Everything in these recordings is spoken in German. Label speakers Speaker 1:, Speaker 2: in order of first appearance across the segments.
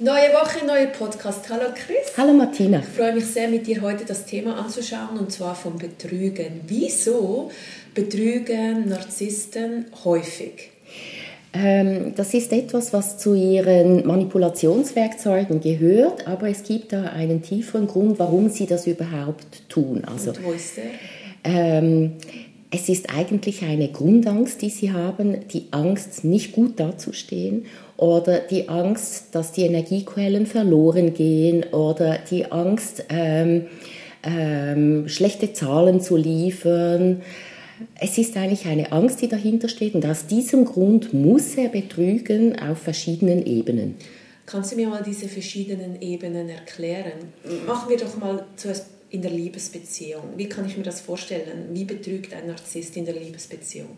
Speaker 1: Neue Woche, neuer Podcast. Hallo Chris.
Speaker 2: Hallo Martina.
Speaker 1: Ich freue mich sehr, mit dir heute das Thema anzuschauen und zwar vom Betrügen. Wieso betrügen Narzissten häufig?
Speaker 2: Ähm, das ist etwas, was zu ihren Manipulationswerkzeugen gehört, aber es gibt da einen tieferen Grund, warum sie das überhaupt tun.
Speaker 1: Also, und wo ist der?
Speaker 2: Ähm, es ist eigentlich eine Grundangst, die sie haben, die Angst, nicht gut dazustehen oder die Angst, dass die Energiequellen verloren gehen oder die Angst, ähm, ähm, schlechte Zahlen zu liefern. Es ist eigentlich eine Angst, die dahinter steht und aus diesem Grund muss er betrügen auf verschiedenen Ebenen.
Speaker 1: Kannst du mir mal diese verschiedenen Ebenen erklären? Machen wir doch mal zuerst in der Liebesbeziehung. Wie kann ich mir das vorstellen? Wie betrügt ein Narzisst in der Liebesbeziehung?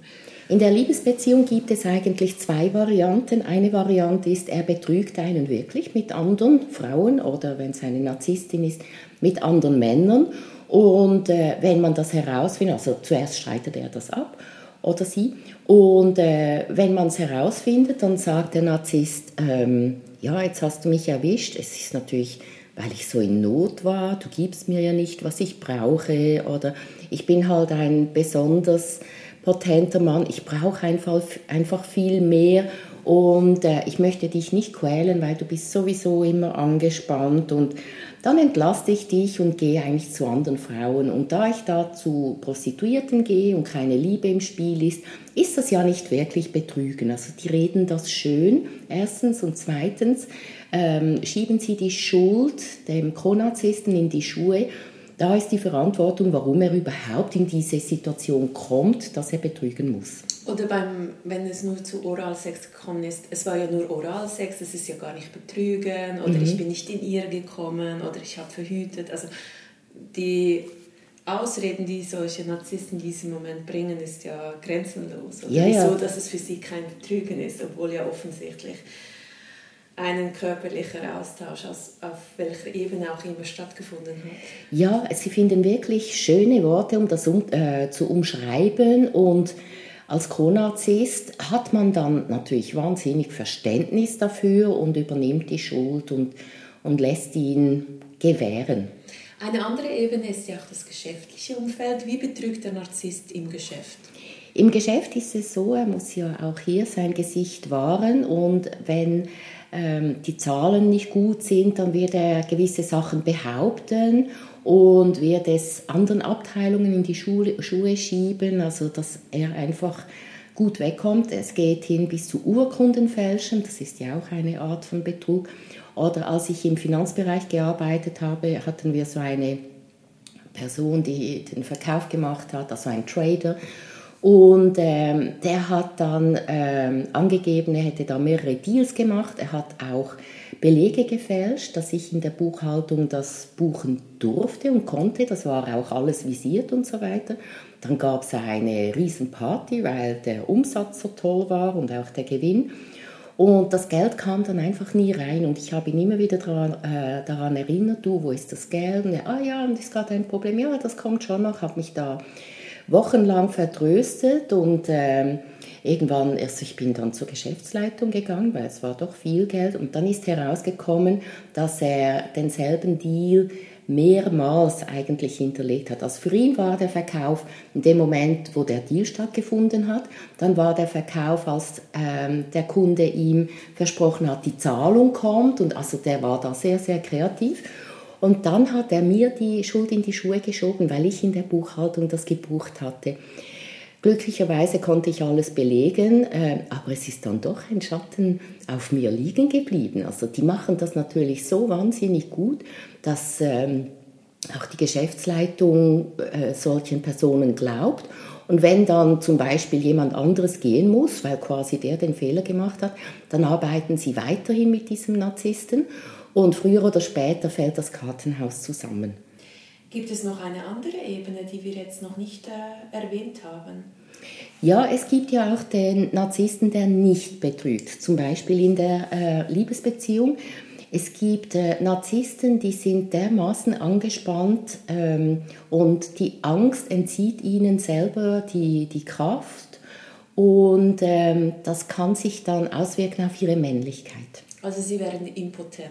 Speaker 2: In der Liebesbeziehung gibt es eigentlich zwei Varianten. Eine Variante ist, er betrügt einen wirklich mit anderen Frauen oder wenn es eine Narzisstin ist, mit anderen Männern. Und äh, wenn man das herausfindet, also zuerst streitet er das ab oder sie. Und äh, wenn man es herausfindet, dann sagt der Narzisst, ähm, ja, jetzt hast du mich erwischt. Es ist natürlich, weil ich so in Not war, du gibst mir ja nicht, was ich brauche. Oder ich bin halt ein besonders potenter Mann, ich brauche einfach, einfach viel mehr und äh, ich möchte dich nicht quälen, weil du bist sowieso immer angespannt und dann entlaste ich dich und gehe eigentlich zu anderen Frauen. Und da ich da zu Prostituierten gehe und keine Liebe im Spiel ist, ist das ja nicht wirklich Betrügen. Also die reden das schön, erstens. Und zweitens ähm, schieben sie die Schuld dem Konarzisten in die Schuhe da ist die Verantwortung, warum er überhaupt in diese Situation kommt, dass er betrügen muss.
Speaker 1: Oder beim, wenn es nur zu Oralsex gekommen ist, es war ja nur Oralsex, es ist ja gar nicht Betrügen, oder mhm. ich bin nicht in ihr gekommen, oder ich habe verhütet. Also die Ausreden, die solche Narzissten in diesem Moment bringen, ist ja grenzenlos. Oder
Speaker 2: ja, ja.
Speaker 1: so, dass es für sie kein Betrügen ist, obwohl ja offensichtlich einen körperlichen Austausch, auf welcher Ebene auch immer stattgefunden hat.
Speaker 2: Ja, sie finden wirklich schöne Worte, um das um, äh, zu umschreiben und als Konarzist hat man dann natürlich wahnsinnig Verständnis dafür und übernimmt die Schuld und, und lässt ihn gewähren.
Speaker 1: Eine andere Ebene ist ja auch das geschäftliche Umfeld. Wie betrügt der Narzisst im Geschäft?
Speaker 2: Im Geschäft ist es so, er muss ja auch hier sein Gesicht wahren und wenn die Zahlen nicht gut sind, dann wird er gewisse Sachen behaupten und wird es anderen Abteilungen in die Schuhe, Schuhe schieben, also dass er einfach gut wegkommt. Es geht hin bis zu Urkundenfälschen, das ist ja auch eine Art von Betrug. Oder als ich im Finanzbereich gearbeitet habe, hatten wir so eine Person, die den Verkauf gemacht hat, also ein Trader. Und ähm, der hat dann ähm, angegeben, er hätte da mehrere Deals gemacht. Er hat auch Belege gefälscht, dass ich in der Buchhaltung das buchen durfte und konnte. Das war auch alles visiert und so weiter. Dann gab es eine Riesenparty, weil der Umsatz so toll war und auch der Gewinn. Und das Geld kam dann einfach nie rein und ich habe ihn immer wieder daran, äh, daran erinnert, du, wo ist das Geld? Und er, ah ja, und ist gerade ein Problem, ja, das kommt schon noch, habe mich da wochenlang vertröstet und ähm, irgendwann, also ich bin dann zur Geschäftsleitung gegangen, weil es war doch viel Geld und dann ist herausgekommen, dass er denselben Deal mehrmals eigentlich hinterlegt hat. Also für ihn war der Verkauf in dem Moment, wo der Deal stattgefunden hat, dann war der Verkauf, als ähm, der Kunde ihm versprochen hat, die Zahlung kommt und also der war da sehr, sehr kreativ und dann hat er mir die Schuld in die Schuhe geschoben, weil ich in der Buchhaltung das gebucht hatte. Glücklicherweise konnte ich alles belegen, äh, aber es ist dann doch ein Schatten auf mir liegen geblieben. Also die machen das natürlich so wahnsinnig gut, dass ähm, auch die Geschäftsleitung äh, solchen Personen glaubt. Und wenn dann zum Beispiel jemand anderes gehen muss, weil quasi der den Fehler gemacht hat, dann arbeiten sie weiterhin mit diesem Narzissten und früher oder später fällt das Kartenhaus zusammen.
Speaker 1: Gibt es noch eine andere Ebene, die wir jetzt noch nicht äh, erwähnt haben?
Speaker 2: Ja, es gibt ja auch den Narzissten, der nicht betrügt, zum Beispiel in der äh, Liebesbeziehung. Es gibt äh, Narzissten, die sind dermaßen angespannt ähm, und die Angst entzieht ihnen selber die, die Kraft und ähm, das kann sich dann auswirken auf ihre Männlichkeit.
Speaker 1: Also sie werden impotent.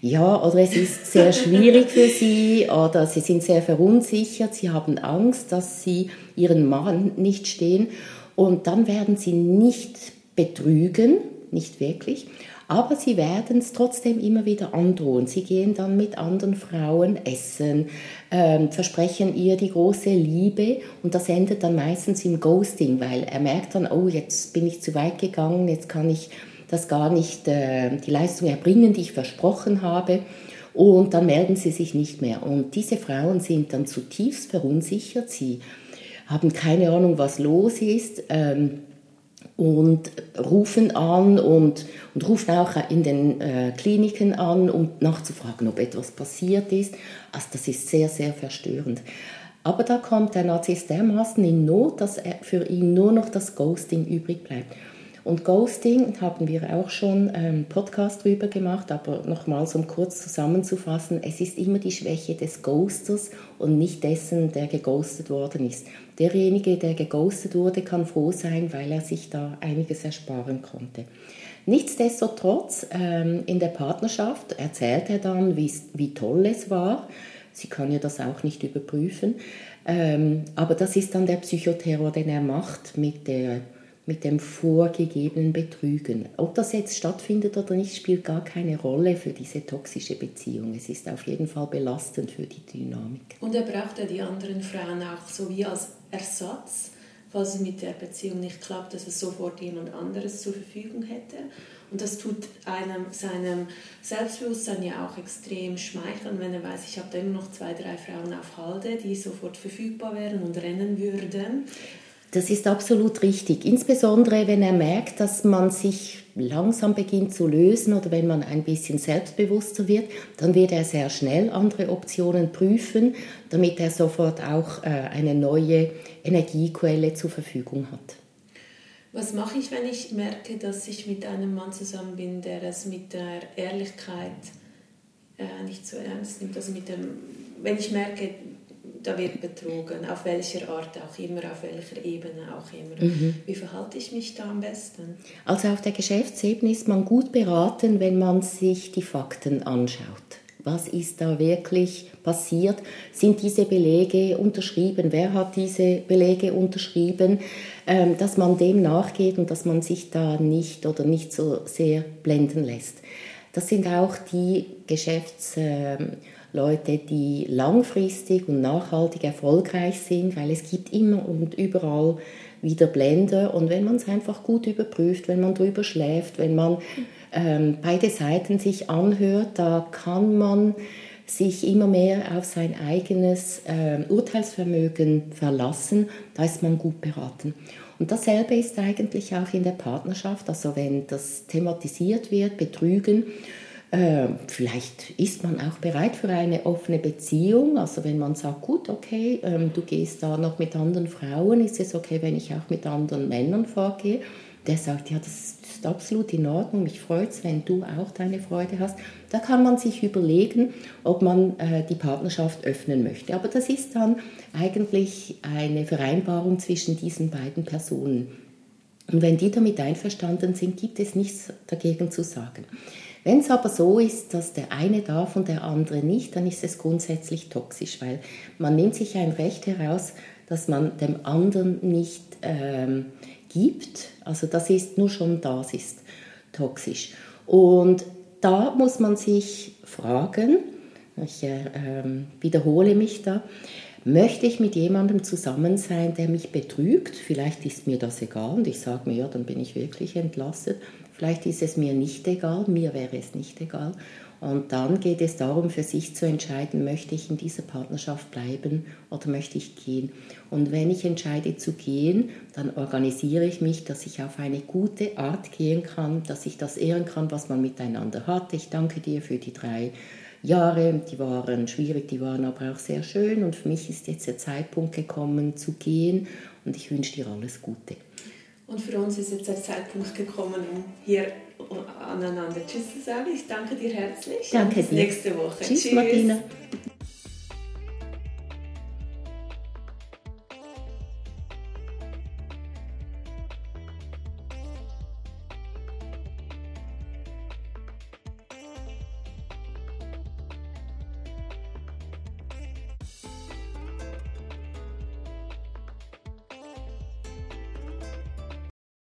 Speaker 2: Ja, oder es ist sehr schwierig für sie oder sie sind sehr verunsichert, sie haben Angst, dass sie ihren Mann nicht stehen und dann werden sie nicht betrügen, nicht wirklich, aber sie werden es trotzdem immer wieder androhen. Sie gehen dann mit anderen Frauen essen, ähm, versprechen ihr die große Liebe und das endet dann meistens im Ghosting, weil er merkt dann, oh, jetzt bin ich zu weit gegangen, jetzt kann ich das gar nicht, äh, die Leistung erbringen, die ich versprochen habe. Und dann melden sie sich nicht mehr. Und diese Frauen sind dann zutiefst verunsichert. Sie haben keine Ahnung, was los ist. Ähm, und rufen an und, und rufen auch in den äh, Kliniken an, um nachzufragen, ob etwas passiert ist. Also das ist sehr, sehr verstörend. Aber da kommt der Narzisst dermaßen in Not, dass für ihn nur noch das Ghosting übrig bleibt. Und Ghosting haben wir auch schon einen Podcast drüber gemacht, aber nochmals, um kurz zusammenzufassen, es ist immer die Schwäche des Ghosters und nicht dessen, der geghostet worden ist. Derjenige, der geghostet wurde, kann froh sein, weil er sich da einiges ersparen konnte. Nichtsdestotrotz, ähm, in der Partnerschaft erzählt er dann, wie toll es war. Sie kann ja das auch nicht überprüfen. Ähm, aber das ist dann der Psychoterror, den er macht mit der mit dem vorgegebenen Betrügen. Ob das jetzt stattfindet oder nicht, spielt gar keine Rolle für diese toxische Beziehung. Es ist auf jeden Fall belastend für die Dynamik.
Speaker 1: Und er braucht ja die anderen Frauen auch so wie als Ersatz, falls es mit der Beziehung nicht klappt, dass er sofort jemand anderes zur Verfügung hätte. Und das tut einem seinem Selbstbewusstsein ja auch extrem schmeicheln, wenn er weiß, ich habe da immer noch zwei, drei Frauen auf Halde, die sofort verfügbar wären und rennen würden.
Speaker 2: Das ist absolut richtig. Insbesondere, wenn er merkt, dass man sich langsam beginnt zu lösen oder wenn man ein bisschen selbstbewusster wird, dann wird er sehr schnell andere Optionen prüfen, damit er sofort auch äh, eine neue Energiequelle zur Verfügung hat.
Speaker 1: Was mache ich, wenn ich merke, dass ich mit einem Mann zusammen bin, der es mit der Ehrlichkeit äh, nicht so ernst nimmt? Also mit dem, wenn ich merke, da wird betrogen, auf welcher Art auch immer, auf welcher Ebene auch immer. Mhm. Wie verhalte ich mich da am besten?
Speaker 2: Also auf der Geschäftsebene ist man gut beraten, wenn man sich die Fakten anschaut. Was ist da wirklich passiert? Sind diese Belege unterschrieben? Wer hat diese Belege unterschrieben? Ähm, dass man dem nachgeht und dass man sich da nicht oder nicht so sehr blenden lässt. Das sind auch die Geschäfts... Leute, die langfristig und nachhaltig erfolgreich sind, weil es gibt immer und überall wieder Blender und wenn man es einfach gut überprüft, wenn man drüber schläft, wenn man ähm, beide Seiten sich anhört, da kann man sich immer mehr auf sein eigenes äh, Urteilsvermögen verlassen, da ist man gut beraten. Und dasselbe ist eigentlich auch in der Partnerschaft, also wenn das thematisiert wird, Betrügen, äh, vielleicht ist man auch bereit für eine offene Beziehung. Also wenn man sagt, gut, okay, ähm, du gehst da noch mit anderen Frauen, ist es okay, wenn ich auch mit anderen Männern vorgehe? Der sagt, ja, das ist absolut in Ordnung, mich freut es, wenn du auch deine Freude hast. Da kann man sich überlegen, ob man äh, die Partnerschaft öffnen möchte. Aber das ist dann eigentlich eine Vereinbarung zwischen diesen beiden Personen. Und wenn die damit einverstanden sind, gibt es nichts dagegen zu sagen. Wenn es aber so ist, dass der eine darf und der andere nicht, dann ist es grundsätzlich toxisch, weil man nimmt sich ein Recht heraus, dass man dem anderen nicht ähm, gibt. Also das ist nur schon das ist toxisch. Und da muss man sich fragen, ich äh, ähm, wiederhole mich da, möchte ich mit jemandem zusammen sein, der mich betrügt? Vielleicht ist mir das egal und ich sage mir, ja, dann bin ich wirklich entlastet. Vielleicht ist es mir nicht egal, mir wäre es nicht egal. Und dann geht es darum, für sich zu entscheiden, möchte ich in dieser Partnerschaft bleiben oder möchte ich gehen. Und wenn ich entscheide zu gehen, dann organisiere ich mich, dass ich auf eine gute Art gehen kann, dass ich das ehren kann, was man miteinander hat. Ich danke dir für die drei Jahre, die waren schwierig, die waren aber auch sehr schön und für mich ist jetzt der Zeitpunkt gekommen zu gehen und ich wünsche dir alles Gute.
Speaker 1: Und für uns ist jetzt der Zeitpunkt gekommen, um hier aneinander Tschüss zu sagen. Ich danke dir herzlich.
Speaker 2: Danke
Speaker 1: Bis
Speaker 2: dir.
Speaker 1: nächste Woche.
Speaker 2: Tschüss, Tschüss. Martina.